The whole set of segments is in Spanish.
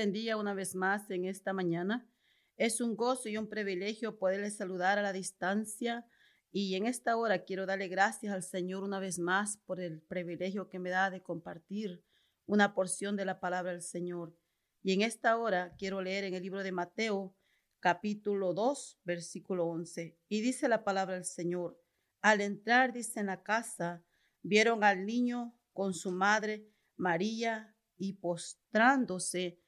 bendiga una vez más en esta mañana. Es un gozo y un privilegio poderles saludar a la distancia. Y en esta hora quiero darle gracias al Señor una vez más por el privilegio que me da de compartir una porción de la palabra del Señor. Y en esta hora quiero leer en el libro de Mateo, capítulo 2, versículo 11. Y dice la palabra del Señor, al entrar, dice en la casa, vieron al niño con su madre María y postrándose,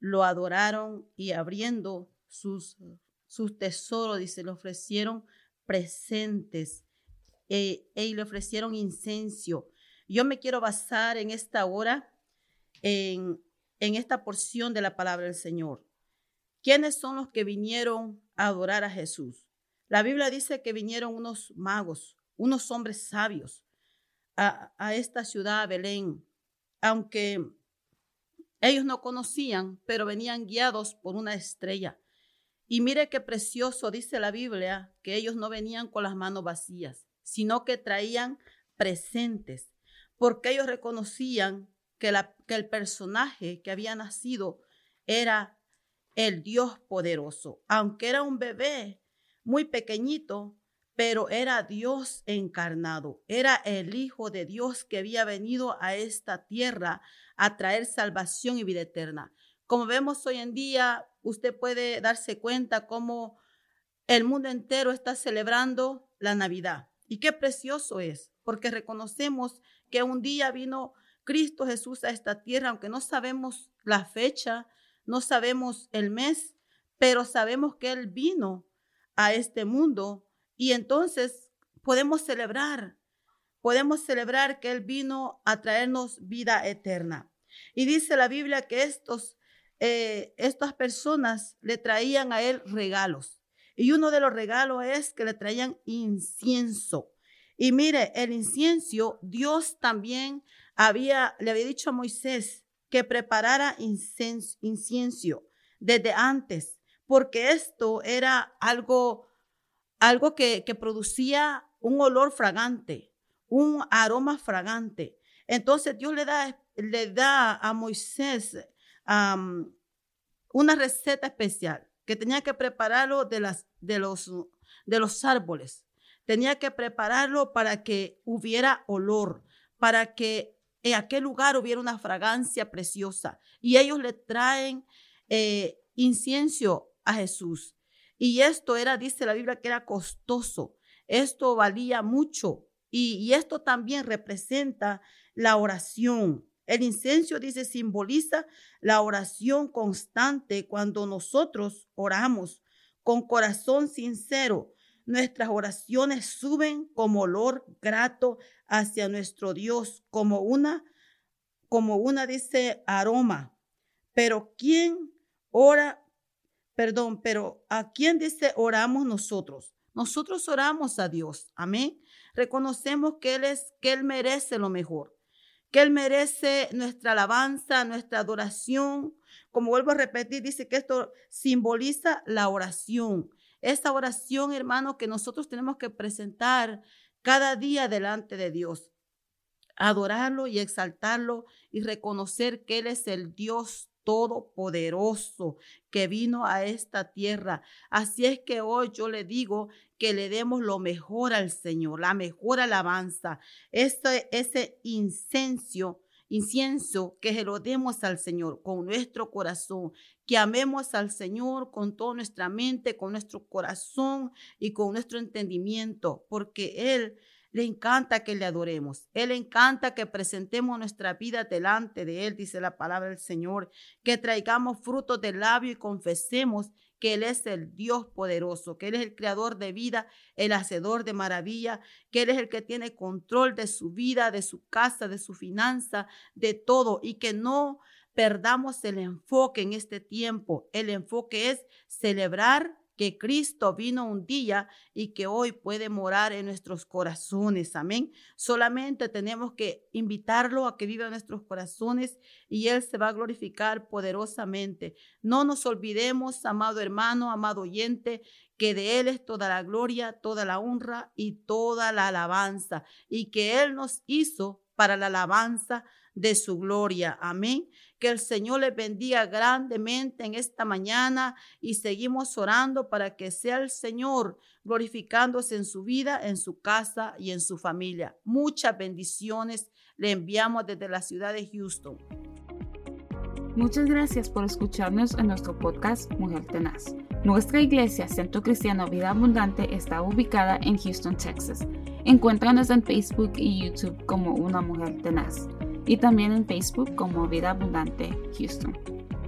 lo adoraron y abriendo sus, sus tesoros, dice, le ofrecieron presentes e, e le ofrecieron incencio. Yo me quiero basar en esta hora en, en esta porción de la palabra del Señor. ¿Quiénes son los que vinieron a adorar a Jesús? La Biblia dice que vinieron unos magos, unos hombres sabios a, a esta ciudad, Belén, aunque ellos no conocían, pero venían guiados por una estrella. Y mire qué precioso dice la Biblia, que ellos no venían con las manos vacías, sino que traían presentes, porque ellos reconocían que, que el personaje que había nacido era el Dios poderoso. Aunque era un bebé muy pequeñito, pero era Dios encarnado, era el Hijo de Dios que había venido a esta tierra a traer salvación y vida eterna. Como vemos hoy en día, usted puede darse cuenta cómo el mundo entero está celebrando la Navidad. Y qué precioso es, porque reconocemos que un día vino Cristo Jesús a esta tierra, aunque no sabemos la fecha, no sabemos el mes, pero sabemos que Él vino a este mundo y entonces podemos celebrar, podemos celebrar que Él vino a traernos vida eterna. Y dice la Biblia que estos, eh, estas personas le traían a Él regalos. Y uno de los regalos es que le traían incienso. Y mire, el incienso, Dios también había, le había dicho a Moisés que preparara incienso desde antes, porque esto era algo algo que, producía un olor fragante, un aroma fragante. Entonces Dios le da, le da a Moisés una receta especial que tenía que prepararlo de, las, de, los, de los árboles. Tenía que prepararlo para que hubiera olor, para que en aquel lugar hubiera una fragancia preciosa. Y ellos le traen eh, incienso a Jesús. Y esto era, dice la Biblia, que era costoso. Esto valía mucho. Y, esto también representa la oración. El incenso, dice, simboliza la oración constante cuando nosotros oramos con corazón sincero. Nuestras oraciones suben como olor grato hacia nuestro Dios, como una, como una, dice, aroma. Pero ¿quién ora perdón, pero ¿a quién dice oramos nosotros? Nosotros oramos a Dios, amén. Reconocemos que Él es, que Él merece lo mejor, que Él merece nuestra alabanza, nuestra adoración. Como vuelvo a repetir, dice que esto simboliza la oración. Esa oración, hermano, que nosotros tenemos que presentar cada día delante de Dios. Adorarlo y exaltarlo y reconocer que Él es el Dios todopoderoso que vino a esta tierra. Así es que hoy yo le digo que le demos lo mejor al Señor, la mejor alabanza, ese, ese incienso, incienso que se lo demos al Señor con nuestro corazón, que amemos al Señor con toda nuestra mente, con nuestro corazón y con nuestro entendimiento, porque Él le encanta que le adoremos. Él encanta que presentemos nuestra vida delante de Él, dice la palabra del Señor, que traigamos frutos del labio y confesemos que Él es el Dios poderoso, que Él es el creador de vida, el hacedor de maravilla, que Él es el que tiene control de su vida, de su casa, de su finanza, de todo, y que no perdamos el enfoque en este tiempo. El enfoque es celebrar que Cristo vino un día y que hoy puede morar en nuestros corazones. Amén. Solamente tenemos que invitarlo a que viva en nuestros corazones y Él se va a glorificar poderosamente. No nos olvidemos, amado hermano, amado oyente, que de Él es toda la gloria, toda la honra y toda la alabanza y que Él nos hizo para la alabanza de su gloria. Amén. Que el Señor les bendiga grandemente en esta mañana y seguimos orando para que sea el Señor glorificándose en su vida, en su casa y en su familia. Muchas bendiciones le enviamos desde la ciudad de Houston. Muchas gracias por escucharnos en nuestro podcast Mujer Tenaz. Nuestra iglesia, Centro Cristiano Vida Abundante, está ubicada en Houston, Texas. Encuéntranos en Facebook y YouTube como Una Mujer Tenaz y también en Facebook como Vida Abundante Houston.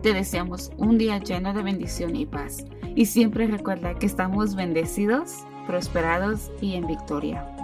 Te deseamos un día lleno de bendición y paz. Y siempre recuerda que estamos bendecidos, prosperados y en victoria.